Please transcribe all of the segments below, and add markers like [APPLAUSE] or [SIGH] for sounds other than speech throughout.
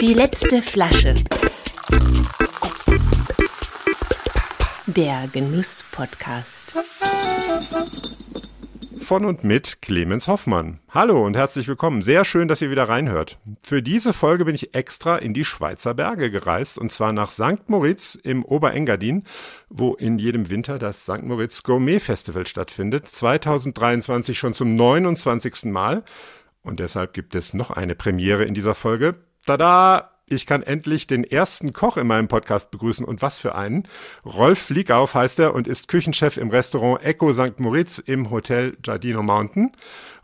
Die letzte Flasche. Der Genuss-Podcast. Von und mit Clemens Hoffmann. Hallo und herzlich willkommen. Sehr schön, dass ihr wieder reinhört. Für diese Folge bin ich extra in die Schweizer Berge gereist und zwar nach St. Moritz im Oberengadin, wo in jedem Winter das St. Moritz Gourmet Festival stattfindet. 2023 schon zum 29. Mal. Und deshalb gibt es noch eine Premiere in dieser Folge. Tada! Ich kann endlich den ersten Koch in meinem Podcast begrüßen und was für einen. Rolf Fliegauf heißt er und ist Küchenchef im Restaurant Echo St. Moritz im Hotel Giardino Mountain.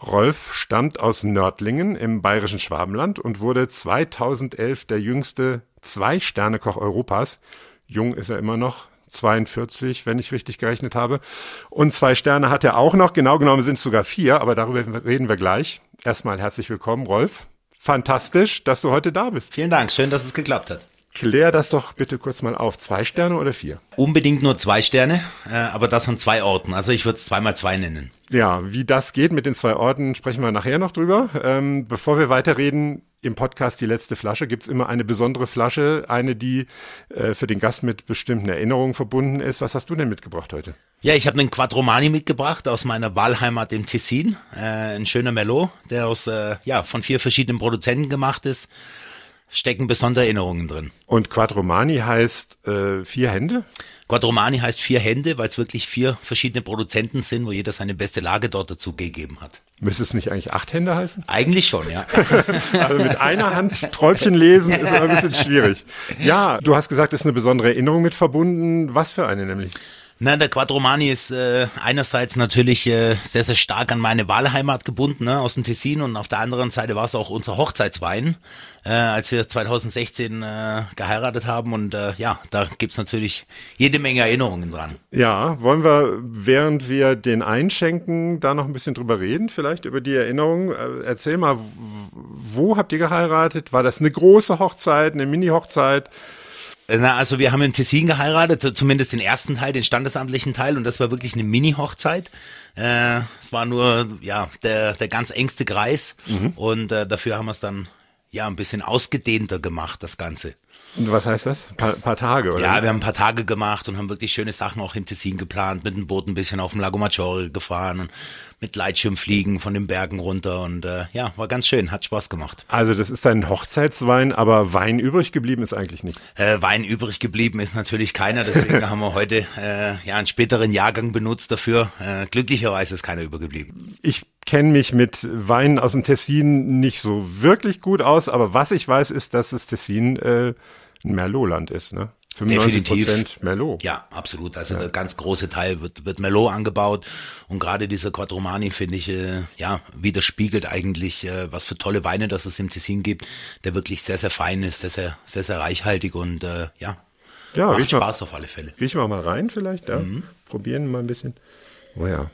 Rolf stammt aus Nördlingen im bayerischen Schwabenland und wurde 2011 der jüngste Zwei-Sterne-Koch Europas. Jung ist er immer noch, 42, wenn ich richtig gerechnet habe. Und zwei Sterne hat er auch noch. Genau genommen sind es sogar vier, aber darüber reden wir gleich. Erstmal herzlich willkommen, Rolf. Fantastisch, dass du heute da bist. Vielen Dank, schön, dass es geklappt hat. Klär das doch bitte kurz mal auf. Zwei Sterne oder vier? Unbedingt nur zwei Sterne, äh, aber das an zwei Orten. Also ich würde es zweimal zwei nennen. Ja, wie das geht mit den zwei Orten, sprechen wir nachher noch drüber. Ähm, bevor wir weiterreden, im Podcast Die letzte Flasche gibt's immer eine besondere Flasche, eine, die äh, für den Gast mit bestimmten Erinnerungen verbunden ist. Was hast du denn mitgebracht heute? Ja, ich habe einen Quadromani mitgebracht aus meiner Wahlheimat im Tessin. Äh, ein schöner Merlot, der aus äh, ja von vier verschiedenen Produzenten gemacht ist stecken besondere Erinnerungen drin. Und Quadromani heißt äh, vier Hände? Quadromani heißt vier Hände, weil es wirklich vier verschiedene Produzenten sind, wo jeder seine beste Lage dort dazu gegeben hat. Müsste es nicht eigentlich acht Hände heißen? Eigentlich schon, ja. [LAUGHS] also mit einer Hand Träubchen lesen ist aber ein bisschen schwierig. Ja, du hast gesagt, es ist eine besondere Erinnerung mit verbunden. Was für eine nämlich? Na, der Quadromani ist äh, einerseits natürlich äh, sehr, sehr stark an meine Wahlheimat gebunden, ne, aus dem Tessin und auf der anderen Seite war es auch unser Hochzeitswein, äh, als wir 2016 äh, geheiratet haben und äh, ja, da gibt's natürlich jede Menge Erinnerungen dran. Ja, wollen wir, während wir den einschenken, da noch ein bisschen drüber reden, vielleicht über die Erinnerungen. Äh, erzähl mal, wo habt ihr geheiratet? War das eine große Hochzeit, eine Mini-Hochzeit? Na, also wir haben in Tessin geheiratet, zumindest den ersten Teil, den standesamtlichen Teil, und das war wirklich eine Mini-Hochzeit. Äh, es war nur ja der der ganz engste Kreis mhm. und äh, dafür haben wir es dann ja ein bisschen ausgedehnter gemacht, das Ganze. Was heißt das? Ein paar, paar, Tage, oder? Ja, wir haben ein paar Tage gemacht und haben wirklich schöne Sachen auch im Tessin geplant, mit dem Boot ein bisschen auf dem Lago Maggiore gefahren und mit Gleitschirmfliegen von den Bergen runter und äh, ja, war ganz schön, hat Spaß gemacht. Also das ist ein Hochzeitswein, aber Wein übrig geblieben ist eigentlich nicht. Äh, Wein übrig geblieben ist natürlich keiner, deswegen haben wir heute äh, ja einen späteren Jahrgang benutzt dafür. Äh, glücklicherweise ist keiner übergeblieben. Ich kenne mich mit Weinen aus dem Tessin nicht so wirklich gut aus, aber was ich weiß, ist, dass das Tessin äh, ein Merlot-Land ist, ne? 95 Prozent Merlot. Ja, absolut. Also ja. der ganz große Teil wird, wird Merlot angebaut. Und gerade dieser Quattromani, finde ich, äh, ja, widerspiegelt eigentlich, äh, was für tolle Weine das es im Tessin gibt, der wirklich sehr, sehr fein ist, sehr, sehr, sehr, sehr reichhaltig und äh, ja, ja macht Spaß mal, auf alle Fälle. Riechen wir mal rein vielleicht, ja. Mhm. Probieren mal ein bisschen. Oh ja.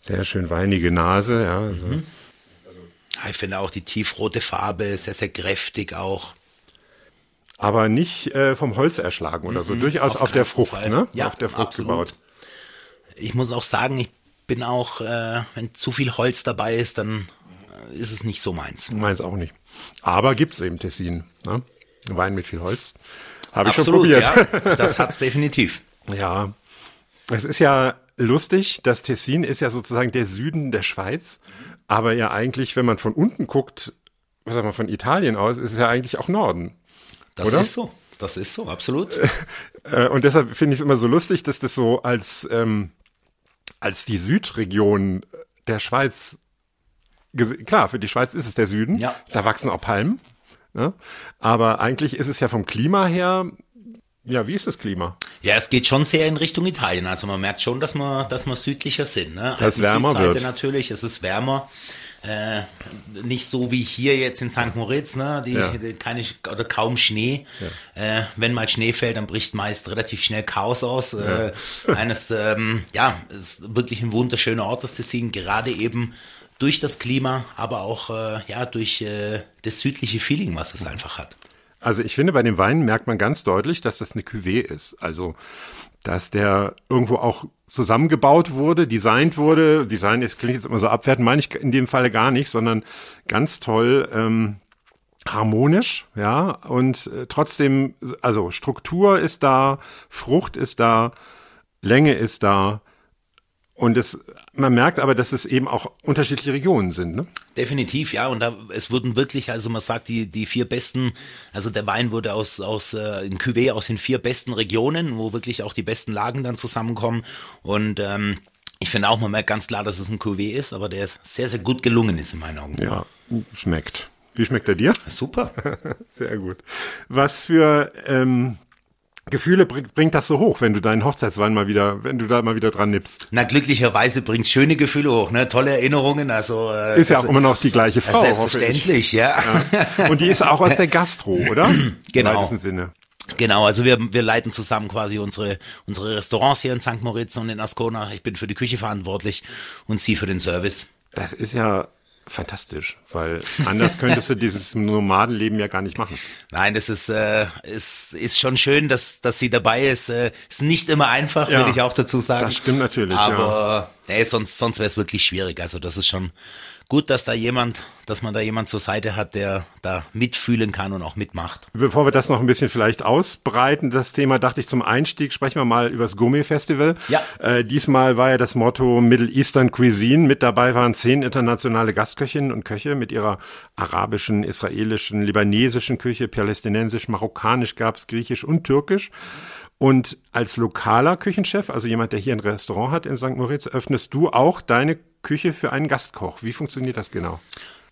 Sehr schön weinige Nase, ja. Also. Mhm. Ich finde auch die tiefrote Farbe sehr, sehr kräftig auch. Aber nicht äh, vom Holz erschlagen oder so, mhm, durchaus auf, auf der Frucht, Fall. ne? Ja, auf der Frucht absolut. gebaut. Ich muss auch sagen, ich bin auch, äh, wenn zu viel Holz dabei ist, dann äh, ist es nicht so meins. Meins auch nicht. Aber gibt es eben Tessin, ne? Wein mit viel Holz. Habe ich schon probiert. Ja, das hat's definitiv. [LAUGHS] Ja. Es ist ja lustig, das Tessin ist ja sozusagen der Süden der Schweiz, aber ja eigentlich, wenn man von unten guckt, was sagen wir von Italien aus, ist es ja eigentlich auch Norden. Das oder? ist so. Das ist so, absolut. [LAUGHS] Äh, und deshalb finde ich es immer so lustig, dass das so als, ähm, als die Südregion der Schweiz, klar, für die Schweiz ist es der Süden, ja. da wachsen auch Palmen, ne? aber eigentlich ist es ja vom Klima her ja, wie ist das Klima? Ja, es geht schon sehr in Richtung Italien. Also man merkt schon, dass wir, dass wir südlicher sind. Ne? Dass wärmer Südseite wird. natürlich, es ist wärmer. Äh, nicht so wie hier jetzt in St. Moritz, ne? Die, ja. keine oder kaum Schnee. Ja. Äh, wenn mal Schnee fällt, dann bricht meist relativ schnell Chaos aus. Ja. Äh, [LAUGHS] eines, ähm, ja, ist wirklich ein wunderschöner Ort, das Tessin, gerade eben durch das Klima, aber auch äh, ja durch äh, das südliche Feeling, was es einfach hat. Also ich finde, bei den Weinen merkt man ganz deutlich, dass das eine Cuvée ist. Also, dass der irgendwo auch zusammengebaut wurde, designt wurde. Design ist, klingt jetzt immer so abwertend, meine ich in dem Falle gar nicht, sondern ganz toll ähm, harmonisch, ja, und äh, trotzdem, also Struktur ist da, Frucht ist da, Länge ist da. Und es, man merkt aber, dass es eben auch unterschiedliche Regionen sind, ne? Definitiv, ja. Und da, es wurden wirklich, also man sagt, die, die vier besten, also der Wein wurde aus, aus, äh, in Cuvée aus den vier besten Regionen, wo wirklich auch die besten Lagen dann zusammenkommen. Und, ähm, ich finde auch, man merkt ganz klar, dass es ein Cuvée ist, aber der sehr, sehr gut gelungen ist in meinen Augen. Ja, schmeckt. Wie schmeckt er dir? Super. [LAUGHS] Sehr gut. Was für ähm, Gefühle bringt das so hoch, wenn du deinen Hochzeitswein mal wieder, wenn du da mal wieder dran nippst? Na, glücklicherweise bringt's schöne Gefühle hoch, ne? Tolle Erinnerungen, also. Äh, ist ja auch immer noch die gleiche Frau. Selbstverständlich, ja. ja. Und die ist auch aus der Gastro, [LAUGHS] oder? Genau. Im Sinne. Genau, also wir, wir leiten zusammen quasi unsere, unsere Restaurants hier in St. Moritz und in Ascona. Ich bin für die Küche verantwortlich und sie für den Service. Das ist ja fantastisch, weil anders könntest du dieses Nomadenleben ja gar nicht machen. Nein, das ist, äh, ist, ist schon schön, dass, dass sie dabei ist. Äh, ist nicht immer einfach, ja, will ich auch dazu sagen. Das stimmt natürlich. Aber ey, sonst, sonst wäre es wirklich schwierig. Also das ist schon, gut, dass da jemand, dass man da jemand zur Seite hat, der da mitfühlen kann und auch mitmacht. Bevor wir das noch ein bisschen vielleicht ausbreiten, das Thema, dachte ich zum Einstieg, sprechen wir mal über das Gourmet-Festival. Ja. Äh, diesmal war ja das Motto Middle Eastern Cuisine. Mit dabei waren zehn internationale Gastköchinnen und Köche mit ihrer arabischen, israelischen, libanesischen Küche, palästinensisch, marokkanisch gab's, griechisch und türkisch. Und als lokaler Küchenchef, also jemand, der hier ein Restaurant hat in St. Moritz, öffnest du auch deine Küche für einen Gastkoch. Wie funktioniert das genau?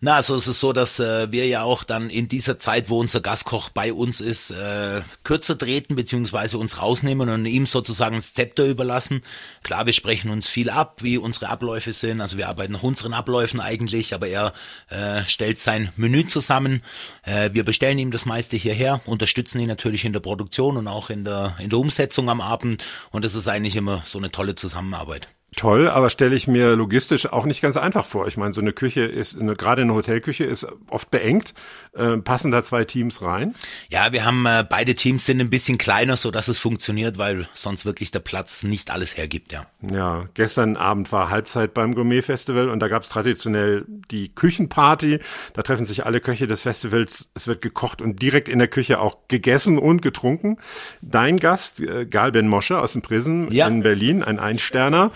Na, also es ist so, dass äh, wir ja auch dann in dieser Zeit, wo unser Gastkoch bei uns ist, äh, kürzer treten beziehungsweise uns rausnehmen und ihm sozusagen das Zepter überlassen. Klar, wir sprechen uns viel ab, wie unsere Abläufe sind. Also wir arbeiten nach unseren Abläufen eigentlich, aber er äh, stellt sein Menü zusammen. Äh, wir bestellen ihm das meiste hierher, unterstützen ihn natürlich in der Produktion und auch in der in der Umsetzung am Abend. Und das ist eigentlich immer so eine tolle Zusammenarbeit toll, aber stelle ich mir logistisch auch nicht ganz einfach vor. Ich meine, so eine Küche ist, eine, gerade eine Hotelküche ist oft beengt. Äh, passen da zwei Teams rein? Ja, wir haben äh, beide Teams sind ein bisschen kleiner, so dass es funktioniert, weil sonst wirklich der Platz nicht alles hergibt, ja. Ja, gestern Abend war Halbzeit beim Gourmet Festival und da gab es traditionell die Küchenparty. Da treffen sich alle Köche des Festivals. Es wird gekocht und direkt in der Küche auch gegessen und getrunken. Dein Gast, äh, Gal Ben Mosche aus dem Prison ja. in Berlin, ein Einsterner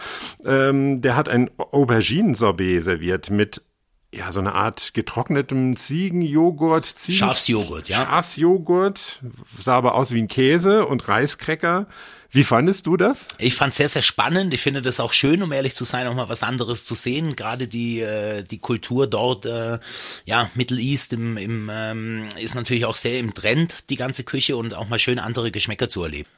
ähm, der hat ein Auberginen-Sorbet serviert mit ja, so eine Art getrocknetem Ziegenjoghurt. Ziegen Schafsjoghurt, ja. Schafsjoghurt, sah aber aus wie ein Käse und Reiskräcker. Wie fandest du das? Ich fand es sehr, sehr spannend. Ich finde das auch schön, um ehrlich zu sein, auch mal was anderes zu sehen. Gerade die, äh, die Kultur dort, äh, ja, Middle East im, im, ähm, ist natürlich auch sehr im Trend, die ganze Küche und auch mal schön andere Geschmäcker zu erleben.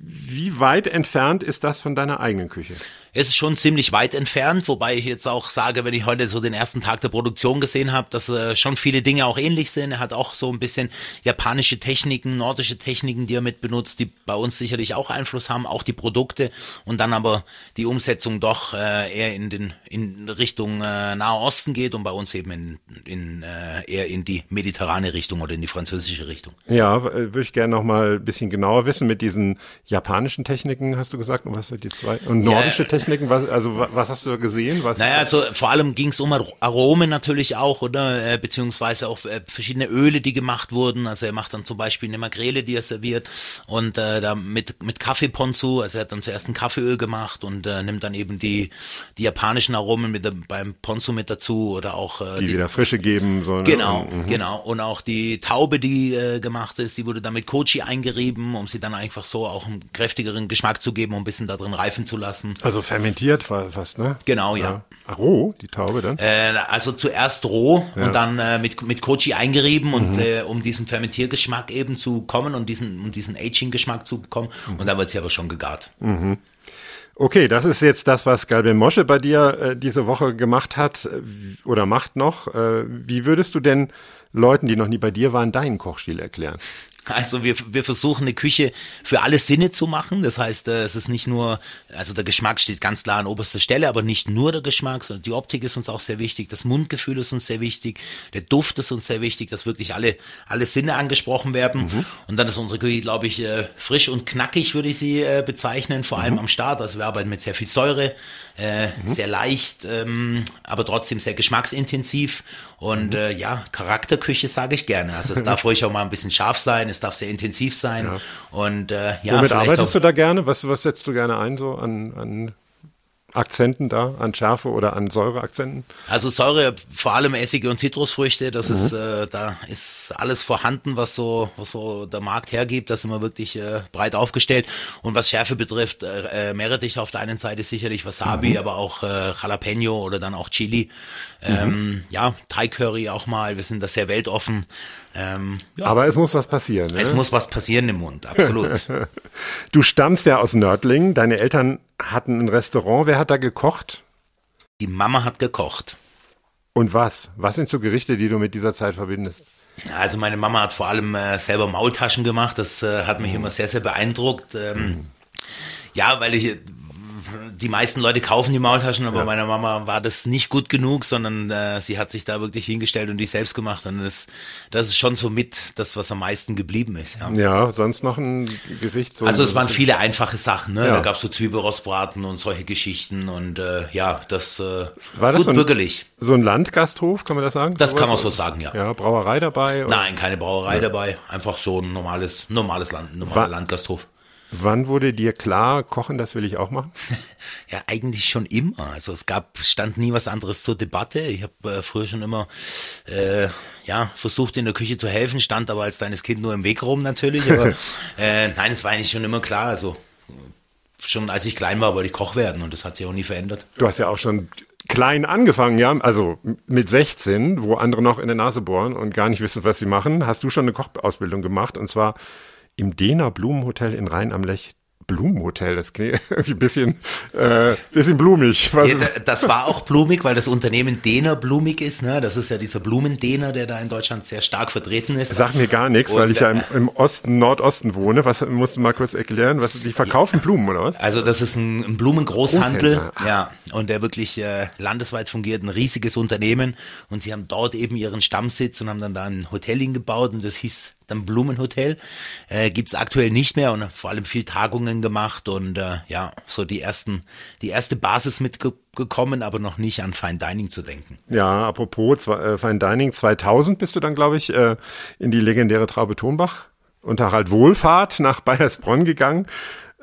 Wie weit entfernt ist das von deiner eigenen Küche? Es ist schon ziemlich weit entfernt, wobei ich jetzt auch sage, wenn ich heute so den ersten Tag der Produktion gesehen habe, dass äh, schon viele Dinge auch ähnlich sind. Er hat auch so ein bisschen japanische Techniken, nordische Techniken, die er mit benutzt, die bei uns sicherlich auch Einfluss haben, auch die Produkte und dann aber die Umsetzung doch äh, eher in den in Richtung äh, Nahe Osten geht und bei uns eben in, in äh, eher in die mediterrane Richtung oder in die französische Richtung. Ja, würde ich gerne noch mal ein bisschen genauer wissen mit diesen japanischen Techniken, hast du gesagt, und was sind die zwei und nordische ja, Techniken, was, also was hast du da gesehen? Was naja, also vor allem ging es um Aromen natürlich auch, oder? Äh, beziehungsweise auch äh, verschiedene Öle, die gemacht wurden. Also er macht dann zum Beispiel eine Makrele, die er serviert und äh, da mit, mit Kaffeeponzu, also er hat dann zuerst ein Kaffeeöl gemacht und äh, nimmt dann eben die, die japanischen Aromen mit dem, beim Ponzu mit dazu oder auch äh, die, die wieder Frische geben sollen. Genau, mhm. genau. Und auch die Taube, die äh, gemacht ist, die wurde dann mit Kochi eingerieben, um sie dann einfach so auch einen kräftigeren Geschmack zu geben, um ein bisschen da drin reifen zu lassen. Also fermentiert fast, ne? Genau, ja. ja. roh, die Taube dann? Äh, also zuerst roh ja. und dann äh, mit, mit Kochi eingerieben mhm. und äh, um diesen Fermentiergeschmack eben zu kommen und diesen, um diesen Aging-Geschmack zu bekommen. Mhm. Und dann wird sie aber schon gegart. Mhm. Okay, das ist jetzt das, was Galben Mosche bei dir äh, diese Woche gemacht hat oder macht noch. Äh, wie würdest du denn Leuten, die noch nie bei dir waren, deinen Kochstil erklären? Also wir, wir versuchen eine Küche für alle Sinne zu machen. Das heißt, äh, es ist nicht nur, also der Geschmack steht ganz klar an oberster Stelle, aber nicht nur der Geschmack, sondern die Optik ist uns auch sehr wichtig, das Mundgefühl ist uns sehr wichtig, der Duft ist uns sehr wichtig, dass wirklich alle, alle Sinne angesprochen werden. Mhm. Und dann ist unsere Küche, glaube ich, äh, frisch und knackig, würde ich sie äh, bezeichnen, vor allem mhm. am Start. Also wir arbeiten mit sehr viel Säure, äh, mhm. sehr leicht, ähm, aber trotzdem sehr geschmacksintensiv. Und mhm. äh, ja, Charakterküche sage ich gerne. Also es darf [LAUGHS] ruhig auch mal ein bisschen scharf sein, es darf sehr intensiv sein. Ja. Und äh, ja, Womit arbeitest du da gerne? Was, was setzt du gerne ein so an, an Akzenten da, an Schärfe oder an Säureakzenten? Also Säure, vor allem Essige und Zitrusfrüchte, das mhm. ist, äh, da ist alles vorhanden, was so, was so der Markt hergibt, da sind wir wirklich äh, breit aufgestellt. Und was Schärfe betrifft, äh, äh Meerrettich auf der einen Seite sicherlich Wasabi, mhm. aber auch äh, Jalapeno oder dann auch Chili. Mhm. Ähm, ja, Thai Curry auch mal, wir sind da sehr weltoffen. Ähm, ja. Aber es muss was passieren. Ne? Es muss was passieren im Mund, absolut. [LAUGHS] du stammst ja aus Nördlingen. Deine Eltern hatten ein Restaurant. Wer hat da gekocht? Die Mama hat gekocht. Und was? Was sind so Gerichte, die du mit dieser Zeit verbindest? Also meine Mama hat vor allem äh, selber Maultaschen gemacht. Das äh, hat mich mhm. immer sehr, sehr beeindruckt. Ähm, mhm. Ja, weil ich die meisten Leute kaufen die Maultaschen, aber ja. meiner Mama war das nicht gut genug, sondern äh, sie hat sich da wirklich hingestellt und die selbst gemacht. Und das, das ist schon so mit das, was am meisten geblieben ist. Ja, ja sonst noch ein Gericht. So also es waren viele einfache Sachen. Ne? Ja. Da gab es so Zwiebelrostbraten und solche Geschichten und äh, ja, das äh, war das gut so ein, bürgerlich. So ein Landgasthof, kann man das sagen? Das so kann man so sagen, ja. Ja, Brauerei dabei? Oder? Nein, keine Brauerei dabei. Einfach so ein normales, normales Land, normaler Landgasthof. Wann wurde dir klar, kochen, das will ich auch machen? [LAUGHS] Ja, eigentlich schon immer. Also es gab, stand nie was anderes zur Debatte. Ich habe äh, früher schon immer äh, ja, versucht in der Küche zu helfen, stand aber als kleines Kind nur im Weg rum natürlich. Aber [LAUGHS] äh, nein, es war eigentlich schon immer klar. Also schon als ich klein war, wollte ich Koch werden und das hat sich auch nie verändert. Du hast ja auch schon klein angefangen, ja, also mit 16, wo andere noch in der Nase bohren und gar nicht wissen, was sie machen, hast du schon eine Kochausbildung gemacht und zwar im Dena Blumenhotel in Rhein am Lech Blumenhotel, das klingt [LAUGHS] irgendwie ein bisschen, äh, bisschen blumig. Ja, das war auch blumig, weil das Unternehmen Dehner blumig ist. Ne? Das ist ja dieser Blumendehner, der da in Deutschland sehr stark vertreten ist. Sag mir gar nichts, Und, weil ich ja im, im, Osten, Nordosten wohne. Was musst du mal kurz erklären? Was, die verkaufen Blumen oder was? Also das ist ein, ein Blumengroßhandel, ja, und der wirklich äh, landesweit fungiert, ein riesiges Unternehmen. Und sie haben dort eben ihren Stammsitz und haben dann da ein Hotel hingebaut und das hieß dann Blumenhotel. Äh, Gibt aktuell nicht mehr und vor allem viel Tagungen gemacht und äh, ja, so die ersten, die erste Basis mitgekommen, aber noch nicht an Fine Dining zu denken. Ja, apropos zwei, äh, Fine Dining 2000 bist du dann, glaube ich, äh, in die legendäre Traube Tonbach unter halt Wohlfahrt nach Bayersbronn gegangen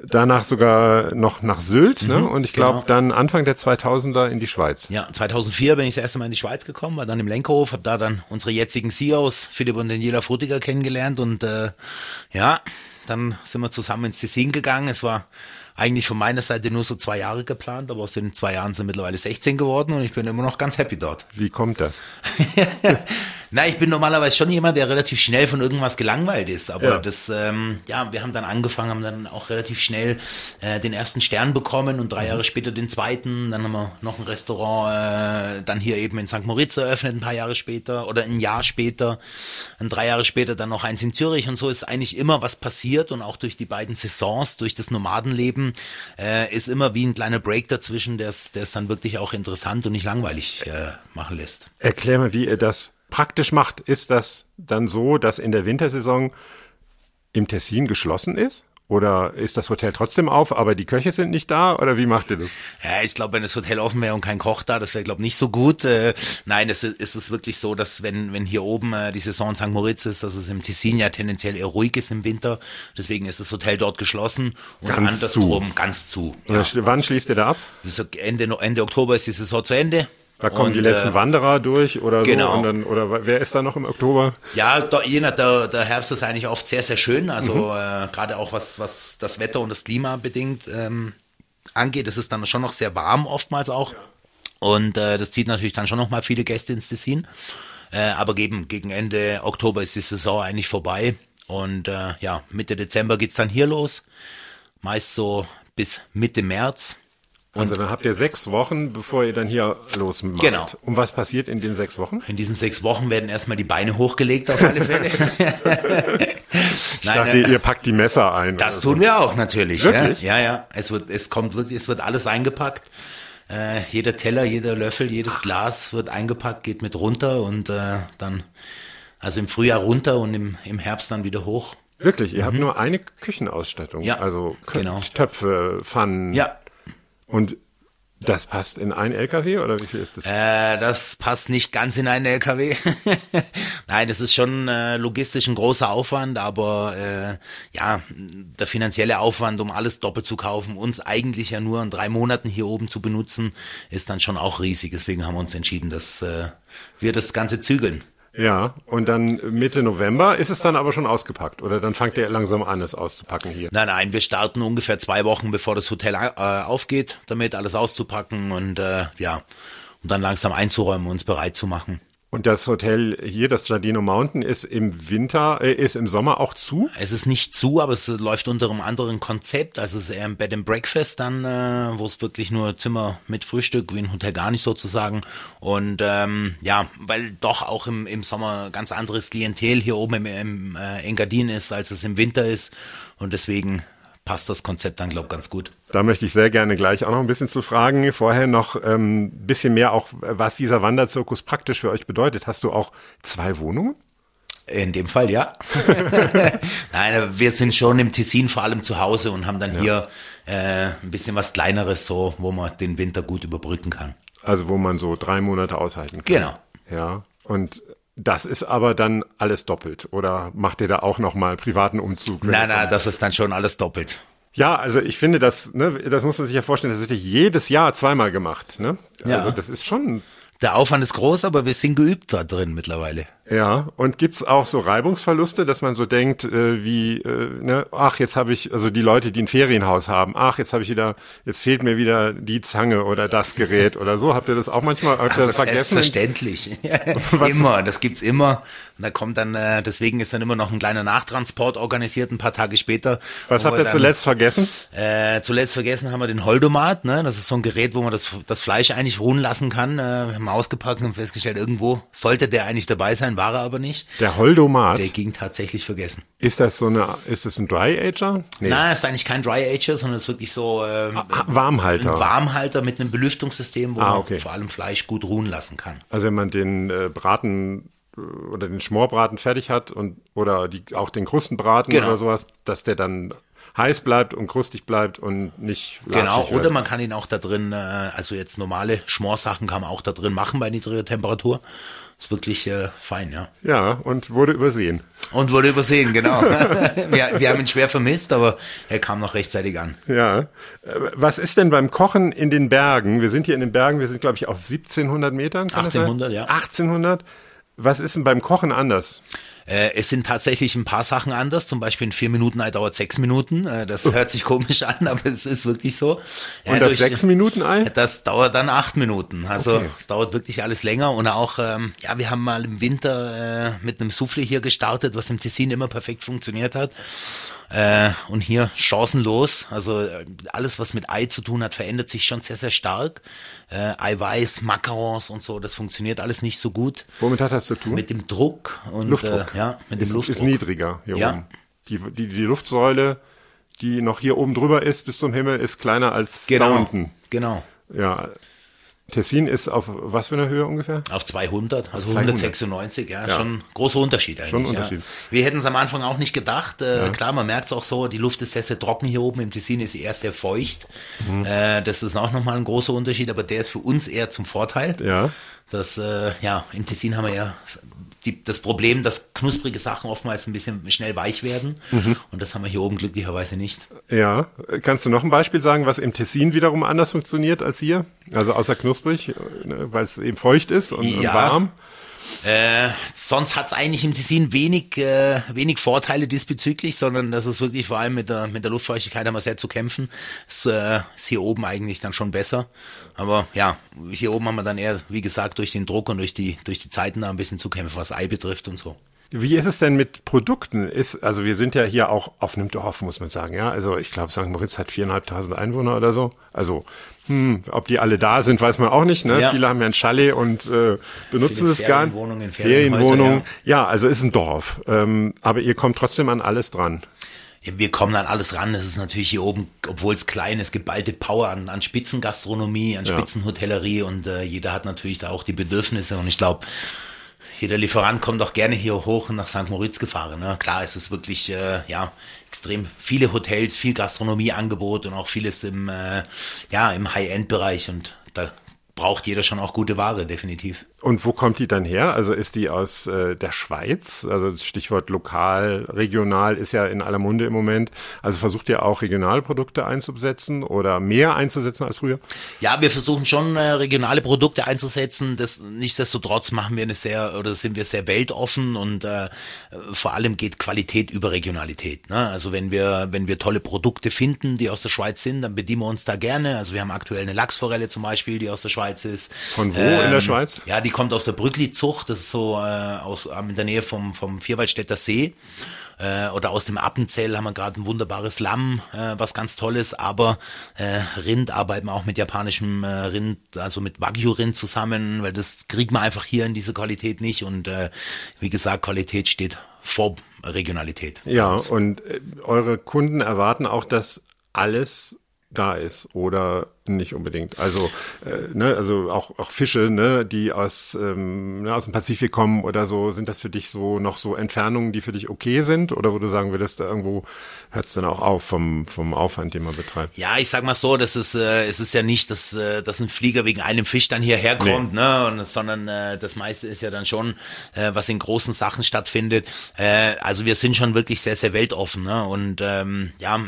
danach sogar noch nach Sylt ne? mhm, ne? und ich glaube genau. dann Anfang der 2000er in die Schweiz. Ja, 2004 bin ich das erste Mal in die Schweiz gekommen, war dann im Lenkerhof, habe da dann unsere jetzigen CEOs, Philipp und Daniela Frutiger kennengelernt und äh, ja, dann sind wir zusammen ins Tessin gegangen. Es war eigentlich von meiner Seite nur so zwei Jahre geplant, aber aus den zwei Jahren sind mittlerweile 16 geworden und ich bin immer noch ganz happy dort. Wie kommt das? [LAUGHS] Na, ich bin normalerweise schon jemand, der relativ schnell von irgendwas gelangweilt ist. Aber ja. das, ähm, ja, wir haben dann angefangen, haben dann auch relativ schnell äh, den ersten Stern bekommen und drei mhm. Jahre später den zweiten. Dann haben wir noch ein Restaurant äh, dann hier eben in St. Moritz eröffnet, ein paar Jahre später oder ein Jahr später. Und drei Jahre später dann noch eins in Zürich. Und so ist eigentlich immer was passiert und auch durch die beiden Saisons, durch das Nomadenleben, äh, ist immer wie ein kleiner Break dazwischen, der es dann wirklich auch interessant und nicht langweilig äh, machen lässt. Erklär mal, wie ihr das praktisch macht, ist das dann so, dass in der Wintersaison im Tessin geschlossen ist? Oder ist das Hotel trotzdem auf, aber die Köche sind nicht da? Oder wie macht ihr das? Ja, ich glaube, wenn das Hotel offen wäre und kein Koch da, das wäre, glaube ich, nicht so gut. Äh, nein, es ist, es ist wirklich so, dass wenn, wenn hier oben äh, die Saison in St. Moritz ist, dass es im Tessin ja tendenziell eher ruhig ist im Winter. Deswegen ist das Hotel dort geschlossen und ganz andersrum zu. ganz zu. Ja. Wann schließt ihr da ab? Ende, Ende Oktober ist die Saison zu Ende. Da kommen und, die letzten äh, Wanderer durch oder genau. so. Und dann, oder wer ist da noch im Oktober? Ja, da, je nach, der, der Herbst ist eigentlich oft sehr, sehr schön. Also mhm. äh, gerade auch was, was das Wetter und das Klima bedingt ähm, angeht. Es ist dann schon noch sehr warm oftmals auch. Ja. Und äh, das zieht natürlich dann schon noch mal viele Gäste ins Tessin. Äh, aber gegen, gegen Ende Oktober ist die Saison eigentlich vorbei. Und äh, ja, Mitte Dezember geht's dann hier los. Meist so bis Mitte März. Also dann habt ihr sechs Wochen, bevor ihr dann hier losmacht. Genau. Und was passiert in den sechs Wochen? In diesen sechs Wochen werden erstmal die Beine hochgelegt auf alle Fälle. [LAUGHS] Ich dachte, äh, ihr packt die Messer ein. Das so. tun wir auch natürlich. Wirklich? Ja, ja. ja. Es wird, es kommt wirklich, es wird alles eingepackt. Äh, jeder Teller, jeder Löffel, jedes Glas wird eingepackt, geht mit runter und äh, dann, also im Frühjahr runter und im, im Herbst dann wieder hoch. Wirklich, ihr habt nur eine Küchenausstattung. Ja, Also Kö- genau. Töpfe, Pfannen. Ja, Und das passt in ein LKW oder wie viel ist das? Äh, das passt nicht ganz in einen LKW. [LAUGHS] Nein, das ist schon äh, logistisch ein großer Aufwand, aber äh, ja, der finanzielle Aufwand, um alles doppelt zu kaufen, uns eigentlich ja nur in drei Monaten hier oben zu benutzen, ist dann schon auch riesig. Deswegen haben wir uns entschieden, dass äh, wir das Ganze zügeln. Ja, und dann Mitte November ist es dann aber schon ausgepackt oder dann fangt ihr langsam an, es auszupacken hier. Nein, nein, wir starten ungefähr zwei Wochen, bevor das Hotel äh, aufgeht, damit alles auszupacken und äh, ja, und dann langsam einzuräumen, uns bereit zu machen. Und das Hotel hier, das Giardino Mountain, ist im Winter, äh, ist im Sommer auch zu? Es ist nicht zu, aber es läuft unter einem anderen Konzept. Also es ist eher ein Bed and Breakfast dann, äh, wo es wirklich nur Zimmer mit Frühstück, wie ein Hotel gar nicht sozusagen. Und ähm, ja, weil doch auch im, im Sommer ganz anderes Klientel hier oben im, im äh, Engadin ist, als es im Winter ist. Und deswegen passt das Konzept dann, glaube ich, ganz gut. Da möchte ich sehr gerne gleich auch noch ein bisschen zu fragen. Vorher noch ein ähm, bisschen mehr auch, was dieser Wanderzirkus praktisch für euch bedeutet. Hast du auch zwei Wohnungen? In dem Fall, ja. [LAUGHS] Nein, wir sind schon im Tessin vor allem zu Hause und haben dann ja. hier äh, ein bisschen was Kleineres, so, wo man den Winter gut überbrücken kann. Also wo man so drei Monate aushalten kann. Genau. Ja. Und das ist aber dann alles doppelt. Oder macht ihr da auch nochmal privaten Umzug? Nein, nein, das ist dann schon alles doppelt. Ja, also ich finde das, ne, das muss man sich ja vorstellen, das ist wirklich jedes Jahr zweimal gemacht. Ne? Ja. Also das ist schon der Aufwand ist groß, aber wir sind geübt da drin mittlerweile. Ja, und gibt's auch so Reibungsverluste, dass man so denkt, äh, wie, äh, ne, ach, jetzt habe ich, also die Leute, die ein Ferienhaus haben, ach, jetzt habe ich wieder, jetzt fehlt mir wieder die Zange oder das Gerät oder so. Habt ihr das auch manchmal habt ihr das vergessen? Selbstverständlich. [LAUGHS] [LAUGHS] immer, das gibt's immer. Und da kommt dann, äh, deswegen ist dann immer noch ein kleiner Nachtransport organisiert, ein paar Tage später. Was habt ihr zuletzt vergessen? Äh, zuletzt vergessen haben wir den Holdomat, ne? Das ist so ein Gerät, wo man das, das Fleisch eigentlich ruhen lassen kann. Äh, wir haben ausgepackt und festgestellt, irgendwo sollte der eigentlich dabei sein, war er aber nicht. Der Holdomat? Der ging tatsächlich vergessen. Ist das so eine, ist das ein Dry Ager? Nee. Nein, ist eigentlich kein Dry Ager, sondern ist wirklich so ähm, ah, Warmhalter. Ein Warmhalter mit einem Belüftungssystem, wo ah, okay. man vor allem Fleisch gut ruhen lassen kann. Also wenn man den äh, Braten oder den Schmorbraten fertig hat und oder die, auch den Krustenbraten genau. oder sowas, dass der dann heiß bleibt und krustig bleibt und nicht Genau, oder man kann ihn auch da drin, äh, also jetzt normale Schmorsachen kann man auch da drin machen bei niedriger Temperatur. Ist wirklich äh, fein, ja. Ja, und wurde übersehen. Und wurde übersehen, genau. [LAUGHS] [LAUGHS] wir, wir haben ihn schwer vermisst, aber er kam noch rechtzeitig an. Ja. Was ist denn beim Kochen in den Bergen? Wir sind hier in den Bergen, wir sind, glaube ich, auf 1700 Metern. 1800, ja. 1800. Was ist denn beim Kochen anders? Äh, es sind tatsächlich ein paar Sachen anders. Zum Beispiel ein vier Minuten Ei dauert sechs Minuten. Äh, das hört sich komisch an, [LAUGHS] aber es ist wirklich so. Und das sechs Minuten Ei? Das dauert dann acht Minuten. Also Okay. es dauert wirklich alles länger. Und auch, ähm, ja, wir haben mal im Winter äh, mit einem Soufflé hier gestartet, was im Tessin immer perfekt funktioniert hat. Äh, und hier chancenlos. Also äh, alles, was mit Ei zu tun hat, verändert sich schon sehr, sehr stark. Äh, Eiweiß, Macarons und so, das funktioniert alles nicht so gut. Womit hat das zu tun? Mit dem Druck und Luftdruck. Äh, ja, mit ist, dem Luftdruck. ist niedriger hier Ja. oben. Die, die, die Luftsäule, die noch hier oben drüber ist bis zum Himmel, ist kleiner als da Genau, unten. genau. Ja. Tessin ist auf was für einer Höhe ungefähr? Auf 200, also 200. 196, ja, Ja. schon großer Unterschied eigentlich. Schon Unterschied. Ja. Wir hätten es am Anfang auch nicht gedacht. Äh, Klar, man merkt es auch so, die Luft ist sehr, sehr trocken hier oben. Im Tessin ist sie eher sehr feucht. Mhm. Äh, das ist auch nochmal ein großer Unterschied, aber der ist für uns eher zum Vorteil. Ja. Das, äh, ja, im Tessin haben wir ja die, das Problem, dass knusprige Sachen oftmals ein bisschen schnell weich werden. Mhm. Und das haben wir hier oben glücklicherweise nicht. Ja. Kannst du noch ein Beispiel sagen, was im Tessin wiederum anders funktioniert als hier? Also außer knusprig, ne, weil es eben feucht ist und, und Ja. warm. Äh, sonst hat's eigentlich im Tessin wenig, äh, wenig Vorteile diesbezüglich, sondern das ist wirklich vor allem mit der, mit der Luftfeuchtigkeit haben wir sehr zu kämpfen. Das äh, ist hier oben eigentlich dann schon besser. Aber ja, hier oben haben wir dann eher, wie gesagt, durch den Druck und durch die, durch die Zeiten da ein bisschen zu kämpfen, was Ei betrifft und so. Wie ist es denn mit Produkten? Ist, also wir sind ja hier auch auf einem Dorf, muss man sagen, ja. Also ich glaube, St. Moritz hat viereinhalbtausend Einwohner oder so. Also hm, ob die alle da sind, weiß man auch nicht. Ne? Ja. Viele haben ja ein Chalet und äh, benutzen es gar nicht. Ferienwohnungen, Ferienwohnungen. Ja. ja, also ist ein Dorf. Ähm, aber ihr kommt trotzdem an alles dran. Wir kommen an alles ran. Es ist natürlich hier oben, obwohl es klein ist, geballte Power an, an Spitzengastronomie, an Spitzenhotellerie und äh, jeder hat natürlich da auch die Bedürfnisse und ich glaube, jeder Lieferant kommt auch gerne hier hoch nach St. Moritz gefahren. Ne? Klar, es ist wirklich äh, ja extrem viele Hotels, viel Gastronomieangebot und auch vieles im äh, ja im High-End-Bereich und da braucht jeder schon auch gute Ware, definitiv. Und wo kommt die dann her? Also ist die aus äh, der Schweiz? Also das Stichwort lokal, regional ist ja in aller Munde im Moment. Also versucht ihr auch regionale Produkte einzusetzen oder mehr einzusetzen als früher? Ja, wir versuchen schon äh, regionale Produkte einzusetzen. Das, nichtsdestotrotz machen wir eine sehr oder sind wir sehr weltoffen und äh, vor allem geht Qualität über Regionalität. Ne? Also wenn wir wenn wir tolle Produkte finden, die aus der Schweiz sind, dann bedienen wir uns da gerne. Also wir haben aktuell eine Lachsforelle zum Beispiel, die aus der Schweiz ist. Von wo ähm, in der ähm, Schweiz? Ja, die kommt aus der Brückli-Zucht, das ist so äh, aus, ähm, in der Nähe vom, vom Vierwaldstätter See. Äh, oder aus dem Appenzell haben wir gerade ein wunderbares Lamm, äh, was ganz toll ist, aber äh, Rind arbeiten wir auch mit japanischem äh, Rind, also mit Wagyu-Rind zusammen, weil das kriegt man einfach hier in dieser Qualität nicht und äh, wie gesagt, Qualität steht vor Regionalität. Ja, und äh, eure Kunden erwarten auch, dass alles da ist oder nicht unbedingt. Also, äh, ne, also auch, auch Fische, ne, die aus, ähm, ne, aus dem Pazifik kommen oder so, sind das für dich so noch so Entfernungen, die für dich okay sind? Oder wo du sagen würdest, da irgendwo hört es dann auch auf vom, vom Aufwand, den man betreibt? Ja, ich sag mal so, das ist, äh, es ist ja nicht, dass, äh, dass ein Flieger wegen einem Fisch dann hierher kommt, nee. ne, und, sondern äh, das meiste ist ja dann schon, äh, was in großen Sachen stattfindet. Äh, also wir sind schon wirklich sehr, sehr weltoffen, ne, und ähm, ja,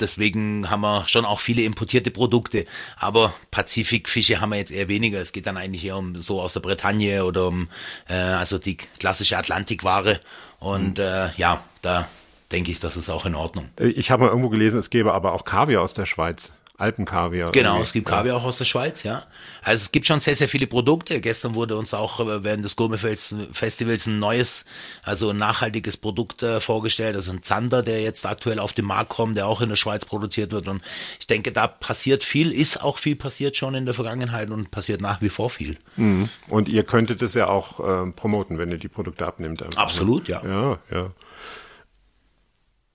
deswegen haben wir schon auch viele importierte Produkte. Aber Pazifikfische haben wir jetzt eher weniger. Es geht dann eigentlich eher um so aus der Bretagne oder um äh, also die klassische Atlantikware. Und mhm. äh, ja, da denke ich, das ist auch in Ordnung. Ich habe mal irgendwo gelesen, es gäbe aber auch Kaviar aus der Schweiz. Alpenkaviar. Genau, irgendwie. es gibt Kaviar auch aus der Schweiz, ja. Also es gibt schon sehr, sehr viele Produkte. Gestern wurde uns auch äh, während des Gourmet Festivals ein neues, also ein nachhaltiges Produkt äh, vorgestellt, also ein Zander, der jetzt aktuell auf den Markt kommt, der auch in der Schweiz produziert wird. Und ich denke, da passiert viel, ist auch viel passiert schon in der Vergangenheit und passiert nach wie vor viel. Mhm. Und ihr könntet es ja auch äh, promoten, wenn ihr die Produkte abnimmt. Einfach. Absolut, ja. Ja, ja.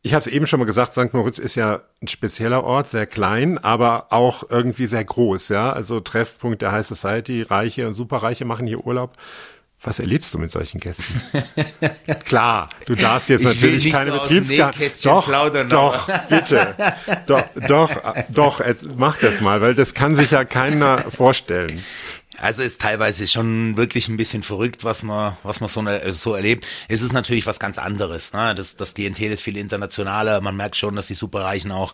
Ich habe es eben schon mal gesagt, St. Moritz ist ja ein spezieller Ort, sehr klein, aber auch irgendwie sehr groß, ja. Also Treffpunkt der High Society, Reiche und Superreiche machen hier Urlaub. Was erlebst du mit solchen Gästen? [LAUGHS] Klar, du darfst jetzt ich natürlich keine so Betriebsgast. Doch, plaudern, doch, [LAUGHS] bitte. Doch, doch, doch, jetzt mach das mal, weil das kann sich ja keiner vorstellen. Also ist teilweise schon wirklich ein bisschen verrückt, was man, was man so, ne, so erlebt. Es ist natürlich was ganz anderes. Ne? Das, das Klientel ist viel internationaler. Man merkt schon, dass die Superreichen auch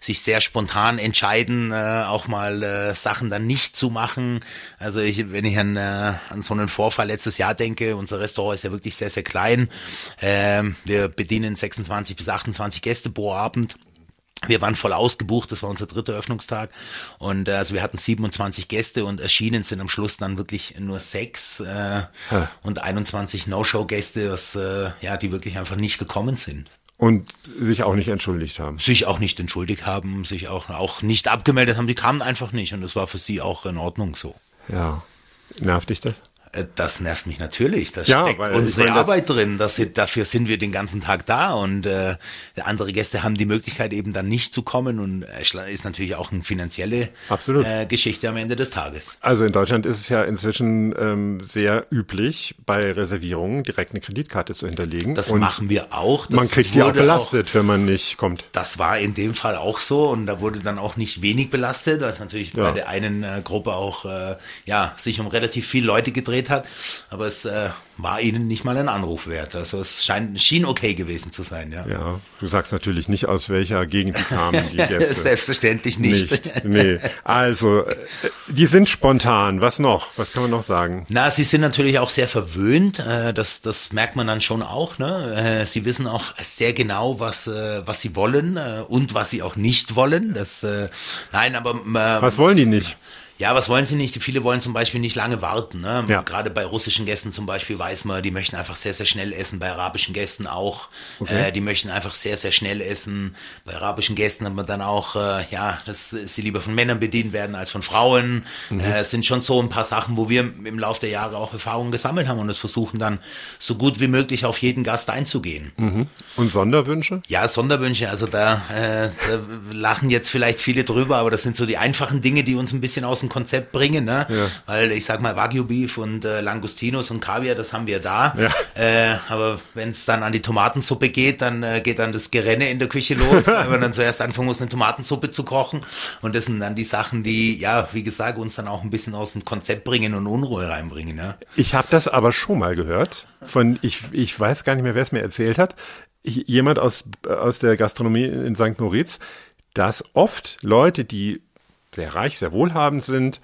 sich sehr spontan entscheiden, äh, auch mal äh, Sachen dann nicht zu machen. Also ich, wenn ich an, äh, an so einen Vorfall letztes Jahr denke, unser Restaurant ist ja wirklich sehr, sehr klein. Ähm, wir bedienen 26 bis 28 Gäste pro Abend. Wir waren voll ausgebucht, das war unser dritter Öffnungstag und äh, also wir hatten 27 Gäste und erschienen sind am Schluss dann wirklich nur sechs äh, und 21 No-Show-Gäste, äh, ja, die wirklich einfach nicht gekommen sind. Und sich auch nicht entschuldigt haben. Sich auch nicht entschuldigt haben, sich auch, auch nicht abgemeldet haben, die kamen einfach nicht und das war für sie auch in Ordnung so. Ja. Nervt dich das? Äh, das nervt mich natürlich. Das ja, steckt unsere meine, Arbeit drin. Das, dafür sind wir den ganzen Tag da und äh, andere Gäste haben die Möglichkeit eben dann nicht zu kommen und äh, ist natürlich auch eine finanzielle äh, Geschichte am Ende des Tages. Also in Deutschland ist es ja inzwischen ähm, sehr üblich, bei Reservierungen direkt eine Kreditkarte zu hinterlegen. Das und machen wir auch. Das man kriegt die auch belastet, auch, wenn man nicht kommt. Das war in dem Fall auch so und da wurde dann auch nicht wenig belastet, weil es natürlich ja. bei der einen äh, Gruppe auch äh, ja sich um relativ viele Leute gedreht gedreht hat. Aber es äh, war ihnen nicht mal ein Anruf wert. Also es scheint, schien okay gewesen zu sein, ja. Ja, du sagst natürlich nicht, aus welcher Gegend die kamen, die [LAUGHS] Gäste. Selbstverständlich nicht. nicht. Nee, also, äh, die sind spontan. Was noch? Was kann man noch sagen? Na, sie sind natürlich auch sehr verwöhnt. Äh, das, das merkt man dann schon auch. Ne? Äh, sie wissen auch sehr genau, was, was sie wollen und was sie auch nicht wollen. Das, nein, aber... Was wollen die nicht? Ja, was wollen sie nicht? Viele wollen zum Beispiel nicht lange warten. Ne? Ja. Gerade bei russischen Gästen zum Beispiel weiß man, die möchten einfach sehr, sehr schnell essen. Bei arabischen Gästen auch. Äh, die möchten einfach sehr, sehr schnell essen. Bei arabischen Gästen hat man dann auch, äh, ja, dass sie lieber von Männern bedient werden als von Frauen. Mhm. Äh, es sind schon so ein paar Sachen, wo wir im Laufe der Jahre auch Erfahrungen gesammelt haben und es versuchen dann so gut wie möglich auf jeden Gast einzugehen. Und Sonderwünsche? Ja, Sonderwünsche, also da, äh, da lachen jetzt vielleicht viele drüber, aber das sind so die einfachen Dinge, die uns ein bisschen aus dem Konzept bringen, ne? Ja. Weil ich sag mal, Wagyu Beef und äh, Langostinos und Kaviar, das haben wir da. Ja. Äh, aber wenn es dann an die Tomatensuppe geht, dann äh, geht dann das Gerenne in der Küche los, [LAUGHS] weil man dann zuerst anfangen muss, eine Tomatensuppe zu kochen. Und das sind dann die Sachen, die, ja, wie gesagt, uns dann auch ein bisschen aus dem Konzept bringen und Unruhe reinbringen, ja. Ich habe das aber schon mal gehört von, ich, ich weiß gar nicht mehr, wer es mir erzählt hat, jemand aus, aus der Gastronomie in St. Moritz, dass oft Leute, die sehr reich, sehr wohlhabend sind,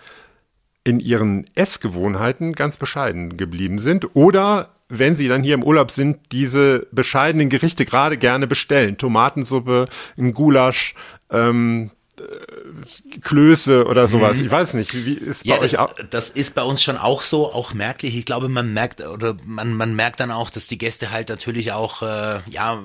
in ihren Essgewohnheiten ganz bescheiden geblieben sind oder wenn sie dann hier im Urlaub sind, diese bescheidenen Gerichte gerade gerne bestellen. Tomatensuppe, ein Gulasch, ähm, äh, Klöße oder sowas. Ich weiß nicht, wie ist bei Ja, das, euch auch? das ist bei uns schon auch so, auch merklich. Ich glaube, man merkt oder man, man merkt dann auch, dass die Gäste halt natürlich auch, äh, ja,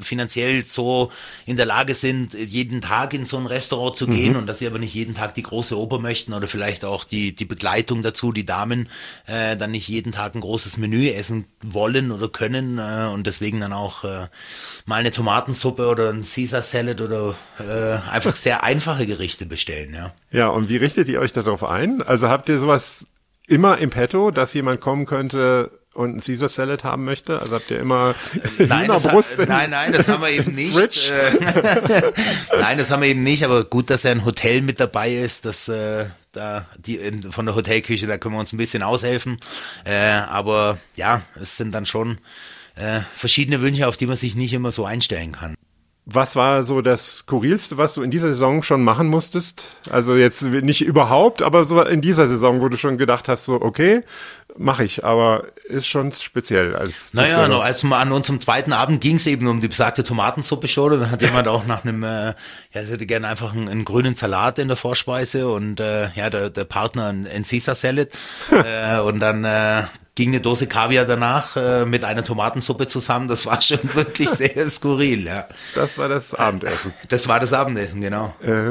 finanziell so in der Lage sind, jeden Tag in so ein Restaurant zu gehen und dass sie aber nicht jeden Tag die große Oper möchten oder vielleicht auch die, die Begleitung dazu, die Damen äh, dann nicht jeden Tag ein großes Menü essen wollen oder können äh, und deswegen dann auch äh, mal eine Tomatensuppe oder ein Caesar Salad oder äh, einfach sehr [LAUGHS] einfache Gerichte bestellen, ja. Ja, und wie richtet ihr euch darauf ein? Also habt ihr sowas immer im Petto, dass jemand kommen könnte und ein Caesar Salad haben möchte? Also habt ihr immer Nein, das, Hühnerbrust? ha- in- nein, nein, das haben wir eben [LAUGHS] nicht. Äh, [LAUGHS] nein, das haben wir eben nicht, aber gut, dass er ein Hotel mit dabei ist, dass äh, da die in, von der Hotelküche, da können wir uns ein bisschen aushelfen. Äh, aber ja, es sind dann schon äh, verschiedene Wünsche, auf die man sich nicht immer so einstellen kann. Was war so das Skurrilste, was du in dieser Saison schon machen musstest? Also jetzt nicht überhaupt, aber so in dieser Saison, wo du schon gedacht hast, so okay, mache ich, aber ist schon speziell als Naja, no, als wir an unserem zweiten Abend ging es eben um die besagte Tomatensuppe schon. Dann hat jemand auch nach einem, äh, ja, er hätte gerne einfach einen, einen grünen Salat in der Vorspeise und äh, ja, der, der Partner ein, ein Caesar Salad. [LAUGHS] äh, und dann äh, ging eine Dose Kaviar danach äh, mit einer Tomatensuppe zusammen. Das war schon [LAUGHS] wirklich sehr skurril, ja. Das war das Abendessen. Das war das Abendessen, genau. Äh,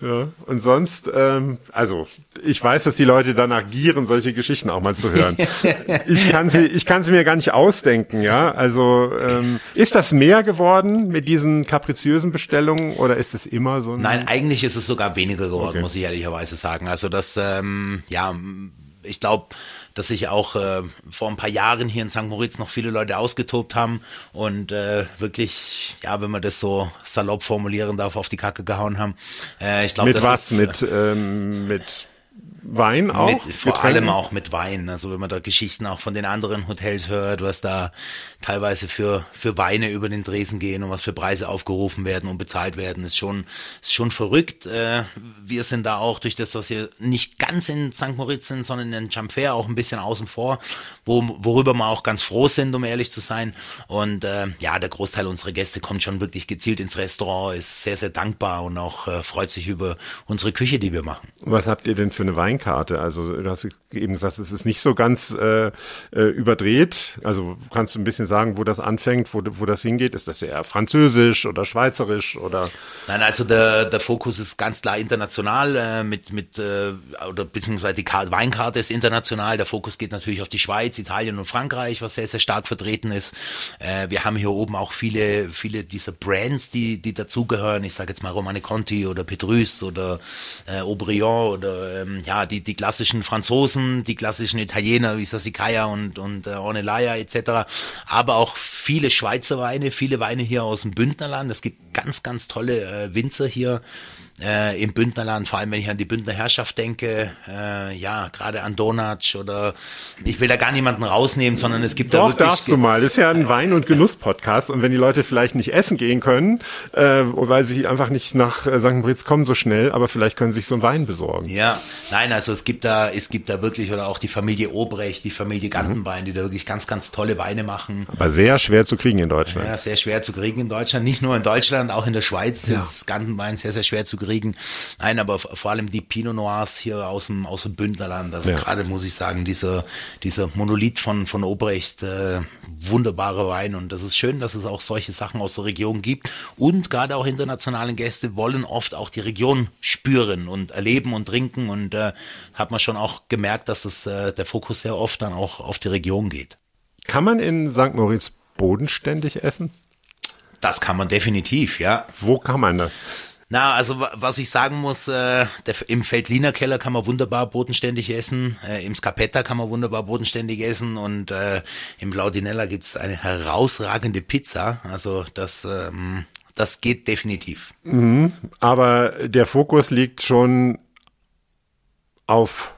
ja. Und sonst, ähm, also ich weiß, dass die Leute danach gieren, solche Geschichten auch mal zu hören. [LAUGHS] ich kann sie, ich kann sie mir gar nicht ausdenken, ja. Also ähm, ist das mehr geworden mit diesen kapriziösen Bestellungen oder ist es immer so? Ein Nein, eigentlich ist es sogar weniger geworden, Okay. muss ich ehrlicherweise sagen. Also das, ähm, ja, ich glaube, dass sich auch äh, vor ein paar Jahren hier in St. Moritz noch viele Leute ausgetobt haben und äh, wirklich, ja, wenn man das so salopp formulieren darf, auf die Kacke gehauen haben. Äh, ich glaube, mit das was? ist, mit ähm, mit Wein auch? mit, vor Getränken? allem auch mit Wein. Also wenn man da Geschichten auch von den anderen Hotels hört, was da teilweise für, für Weine über den Dresen gehen und was für Preise aufgerufen werden und bezahlt werden, ist schon, ist schon verrückt. Äh, wir sind da auch durch das, was wir nicht ganz in St. Moritz sind, sondern in Chamfer auch ein bisschen außen vor, wo, worüber wir auch ganz froh sind, um ehrlich zu sein. Und äh, ja, der Großteil unserer Gäste kommt schon wirklich gezielt ins Restaurant, ist sehr, sehr dankbar und auch äh, freut sich über unsere Küche, die wir machen. Was habt ihr denn für eine Weinkarte? Also du hast eben gesagt, es ist nicht so ganz äh, äh, überdreht. Also kannst du ein bisschen sagen, wo das anfängt, wo, wo das hingeht? Ist das eher französisch oder schweizerisch oder? Nein, also der, der Fokus ist ganz klar international äh, mit mit äh, oder beziehungsweise die Karte, Weinkarte ist international. Der Fokus geht natürlich auf die Schweiz, Italien und Frankreich, was sehr sehr stark vertreten ist. Äh, wir haben hier oben auch viele viele dieser Brands, die die dazugehören. Ich sage jetzt mal Romane Conti oder Petrus oder äh, Aubryon oder ähm, ja die die klassischen Franzosen, die klassischen Italiener wie Sassicaia und und äh, Ornellaia etc. Aber auch viele Schweizer Weine, viele Weine hier aus dem Bündnerland. Es gibt ganz, ganz tolle äh, Winzer hier äh, im Bündnerland, vor allem wenn ich an die Bündner Herrschaft denke, äh, ja, gerade an Donatsch oder ich will da gar niemanden rausnehmen, sondern es gibt da Doch, wirklich darfst du mal. Das ist ja ein Wein- und Genuss-Podcast. Und wenn die Leute vielleicht nicht essen gehen können, äh, weil sie einfach nicht nach äh, St. Moritz kommen so schnell, aber vielleicht können sie sich so einen Wein besorgen. Ja, nein, also es gibt da, es gibt da wirklich, oder auch die Familie Obrecht, die Mhm. Familie Gantenbein, die da wirklich ganz, ganz tolle Weine machen. Aber sehr schwer zu kriegen in Deutschland. Ja, sehr schwer zu kriegen in Deutschland, nicht nur in Deutschland, auch in der Schweiz ist Gantenbein sehr, sehr schwer zu kriegen. Riegen. Nein, aber vor allem die Pinot Noirs hier aus dem, aus dem Bündnerland. Also ja. gerade muss ich sagen, dieser, dieser Monolith von, von Obrecht, äh, wunderbare Wein. Und das ist schön, dass es auch solche Sachen aus der Region gibt. Und gerade auch internationale Gäste wollen oft auch die Region spüren und erleben und trinken. Und äh, hat man schon auch gemerkt, dass das, äh, der Fokus sehr oft dann auch auf die Region geht. Kann man in St. Moritz bodenständig essen? Das kann man definitiv, ja. Wo kann man das? Na, also was ich sagen muss, äh, der, im Feldliner Keller kann man wunderbar bodenständig essen, äh, im Scapetta kann man wunderbar bodenständig essen und äh, im Laudinella gibt's eine herausragende Pizza. Also das, ähm, das geht definitiv. Mhm, aber der Fokus liegt schon auf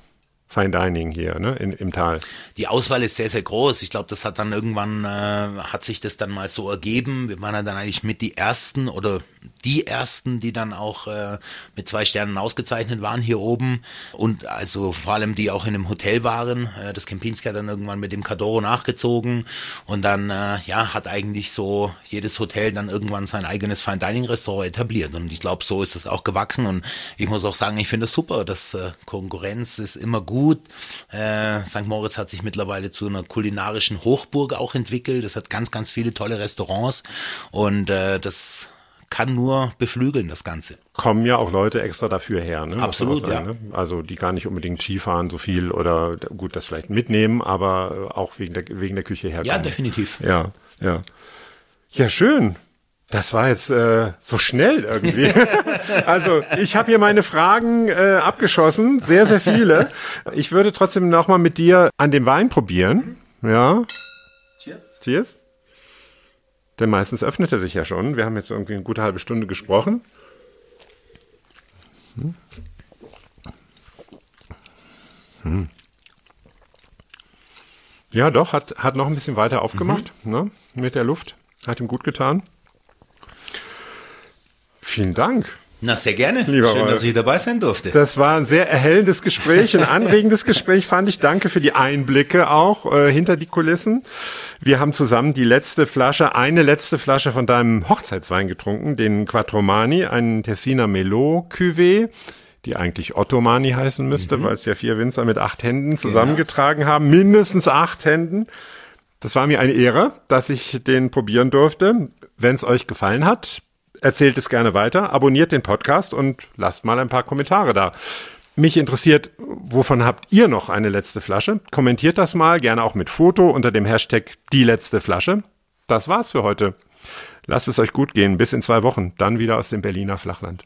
Fine Dining hier, ne, in, im Tal. Die Auswahl ist sehr, sehr groß. Ich glaube, das hat dann irgendwann, äh, hat sich das dann mal so ergeben. Wir waren dann eigentlich mit die ersten oder die ersten, die dann auch äh, mit zwei Sternen ausgezeichnet waren hier oben und also vor allem die auch in einem Hotel waren. Äh, das Kempinski hat dann irgendwann mit dem Cadoro nachgezogen und dann äh, ja hat eigentlich so jedes Hotel dann irgendwann sein eigenes Fine Dining Restaurant etabliert und ich glaube, so ist das auch gewachsen und ich muss auch sagen, ich finde es super, dass äh, Konkurrenz ist immer gut. Äh, St. Moritz hat sich mittlerweile zu einer kulinarischen Hochburg auch entwickelt. Es hat ganz, ganz viele tolle Restaurants und äh, das kann nur beflügeln, das Ganze. Kommen ja auch Leute extra dafür her, ne? Absolut, sagen, ja. Ne? Also die gar nicht unbedingt Skifahren so viel oder gut, das vielleicht mitnehmen, aber auch wegen der, wegen der Küche herkommen. Ja, definitiv. Ja, ja. Ja, schön. Das war jetzt äh, so schnell irgendwie. [LAUGHS] also ich habe hier meine Fragen äh, abgeschossen, sehr, sehr viele. Ich würde trotzdem nochmal mit dir an dem Wein probieren. Ja. Cheers. Cheers. Denn meistens öffnet er sich ja schon. Wir haben jetzt irgendwie eine gute halbe Stunde gesprochen. Hm. Hm. Ja, doch, hat, hat noch ein bisschen weiter aufgemacht mhm. ne, mit der Luft. Hat ihm gut getan. Vielen Dank. Na, sehr gerne. Lieber Schön, Rolf. dass ich dabei sein durfte. Das war ein sehr erhellendes Gespräch, ein anregendes Gespräch, fand ich. Danke für die Einblicke auch äh, hinter die Kulissen. Wir haben zusammen die letzte Flasche, eine letzte Flasche von deinem Hochzeitswein getrunken, den Quattromani, einen Tessiner Melo Cuvée die eigentlich Ottomani heißen müsste, mhm. weil es ja vier Winzer mit acht Händen genau. zusammengetragen genau. haben, mindestens acht Händen. Das war mir eine Ehre, dass ich den probieren durfte. Wenn es euch gefallen hat, erzählt es gerne weiter, abonniert den Podcast und lasst mal ein paar Kommentare da. Mich interessiert, wovon habt ihr noch eine letzte Flasche? Kommentiert das mal, gerne auch mit Foto unter dem Hashtag die letzte Flasche. Das war's für heute. Lasst es euch gut gehen. Bis in zwei Wochen. Dann wieder aus dem Berliner Flachland.